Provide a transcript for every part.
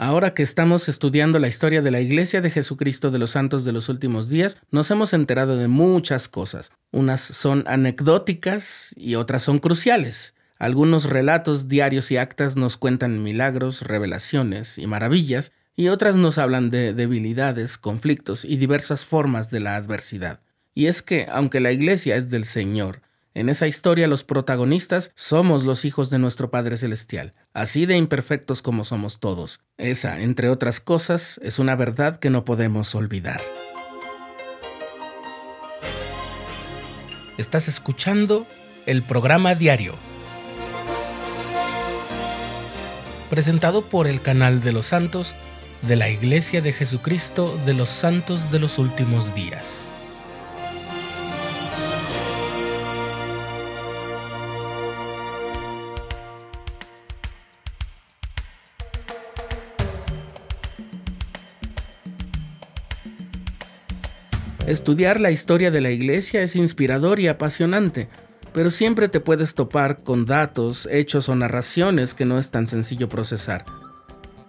Ahora que estamos estudiando la historia de la Iglesia de Jesucristo de los Santos de los Últimos Días, nos hemos enterado de muchas cosas. Unas son anecdóticas y otras son cruciales. Algunos relatos diarios y actas nos cuentan milagros, revelaciones y maravillas, y otras nos hablan de debilidades, conflictos y diversas formas de la adversidad. Y es que, aunque la Iglesia es del Señor, en esa historia los protagonistas somos los hijos de nuestro Padre Celestial, así de imperfectos como somos todos. Esa, entre otras cosas, es una verdad que no podemos olvidar. Estás escuchando el programa diario, presentado por el canal de los santos de la Iglesia de Jesucristo de los Santos de los Últimos Días. Estudiar la historia de la iglesia es inspirador y apasionante, pero siempre te puedes topar con datos, hechos o narraciones que no es tan sencillo procesar.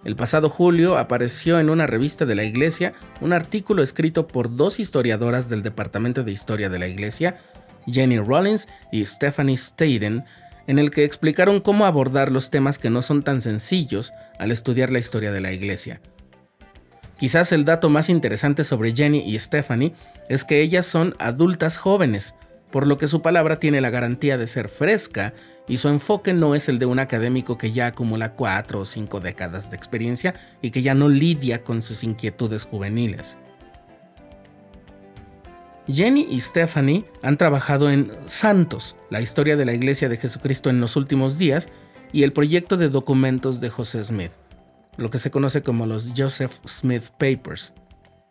El pasado julio apareció en una revista de la iglesia un artículo escrito por dos historiadoras del Departamento de Historia de la Iglesia, Jenny Rollins y Stephanie Staden, en el que explicaron cómo abordar los temas que no son tan sencillos al estudiar la historia de la iglesia. Quizás el dato más interesante sobre Jenny y Stephanie es que ellas son adultas jóvenes, por lo que su palabra tiene la garantía de ser fresca y su enfoque no es el de un académico que ya acumula cuatro o cinco décadas de experiencia y que ya no lidia con sus inquietudes juveniles. Jenny y Stephanie han trabajado en Santos, la historia de la Iglesia de Jesucristo en los últimos días, y el proyecto de documentos de José Smith lo que se conoce como los Joseph Smith Papers.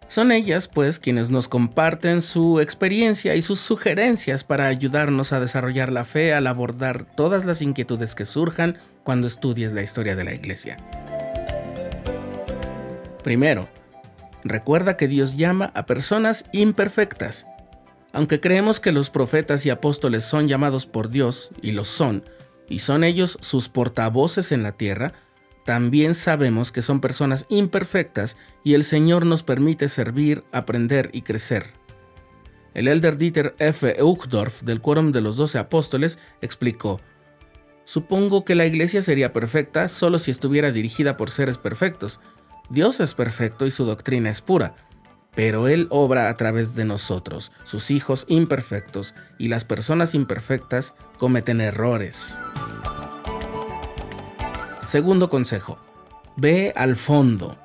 Son ellas, pues, quienes nos comparten su experiencia y sus sugerencias para ayudarnos a desarrollar la fe al abordar todas las inquietudes que surjan cuando estudies la historia de la Iglesia. Primero, recuerda que Dios llama a personas imperfectas. Aunque creemos que los profetas y apóstoles son llamados por Dios, y lo son, y son ellos sus portavoces en la tierra, también sabemos que son personas imperfectas y el Señor nos permite servir, aprender y crecer. El elder Dieter F. Uchtdorf del Quórum de los Doce Apóstoles explicó, Supongo que la iglesia sería perfecta solo si estuviera dirigida por seres perfectos. Dios es perfecto y su doctrina es pura, pero Él obra a través de nosotros, sus hijos imperfectos, y las personas imperfectas cometen errores. Segundo consejo, ve al fondo.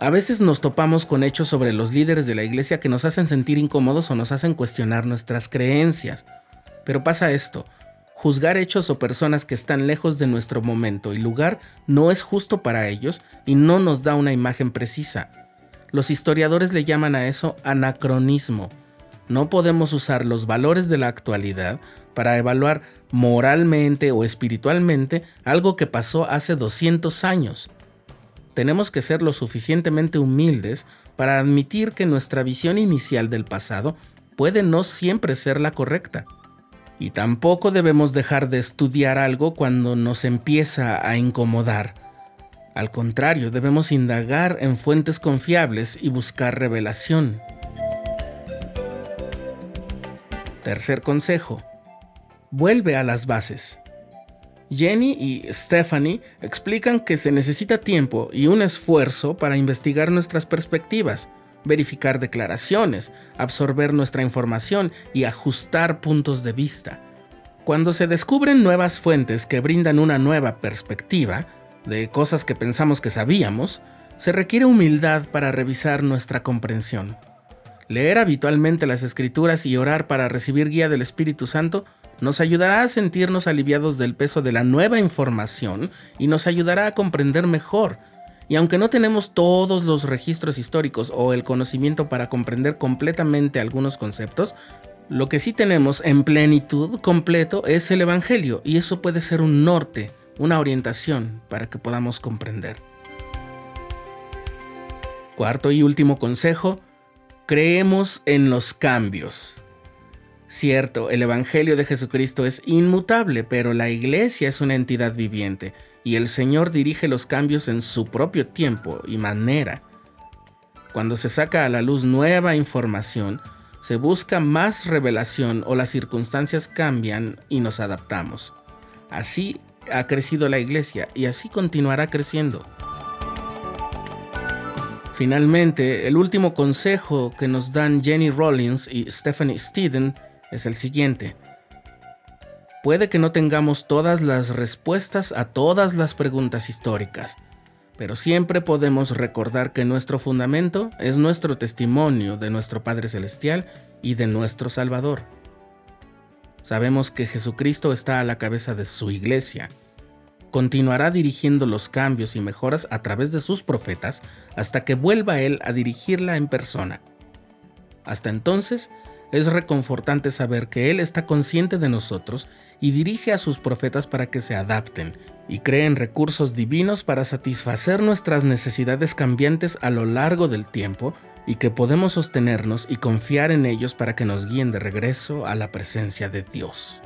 A veces nos topamos con hechos sobre los líderes de la iglesia que nos hacen sentir incómodos o nos hacen cuestionar nuestras creencias. Pero pasa esto, juzgar hechos o personas que están lejos de nuestro momento y lugar no es justo para ellos y no nos da una imagen precisa. Los historiadores le llaman a eso anacronismo. No podemos usar los valores de la actualidad para evaluar moralmente o espiritualmente algo que pasó hace 200 años. Tenemos que ser lo suficientemente humildes para admitir que nuestra visión inicial del pasado puede no siempre ser la correcta. Y tampoco debemos dejar de estudiar algo cuando nos empieza a incomodar. Al contrario, debemos indagar en fuentes confiables y buscar revelación. Tercer consejo vuelve a las bases. Jenny y Stephanie explican que se necesita tiempo y un esfuerzo para investigar nuestras perspectivas, verificar declaraciones, absorber nuestra información y ajustar puntos de vista. Cuando se descubren nuevas fuentes que brindan una nueva perspectiva, de cosas que pensamos que sabíamos, se requiere humildad para revisar nuestra comprensión. Leer habitualmente las escrituras y orar para recibir guía del Espíritu Santo nos ayudará a sentirnos aliviados del peso de la nueva información y nos ayudará a comprender mejor. Y aunque no tenemos todos los registros históricos o el conocimiento para comprender completamente algunos conceptos, lo que sí tenemos en plenitud completo es el Evangelio y eso puede ser un norte, una orientación para que podamos comprender. Cuarto y último consejo, creemos en los cambios. Cierto, el Evangelio de Jesucristo es inmutable, pero la iglesia es una entidad viviente y el Señor dirige los cambios en su propio tiempo y manera. Cuando se saca a la luz nueva información, se busca más revelación o las circunstancias cambian y nos adaptamos. Así ha crecido la iglesia y así continuará creciendo. Finalmente, el último consejo que nos dan Jenny Rollins y Stephanie Steeden es el siguiente. Puede que no tengamos todas las respuestas a todas las preguntas históricas, pero siempre podemos recordar que nuestro fundamento es nuestro testimonio de nuestro Padre Celestial y de nuestro Salvador. Sabemos que Jesucristo está a la cabeza de su iglesia. Continuará dirigiendo los cambios y mejoras a través de sus profetas hasta que vuelva Él a dirigirla en persona. Hasta entonces, es reconfortante saber que Él está consciente de nosotros y dirige a sus profetas para que se adapten y creen recursos divinos para satisfacer nuestras necesidades cambiantes a lo largo del tiempo y que podemos sostenernos y confiar en ellos para que nos guíen de regreso a la presencia de Dios.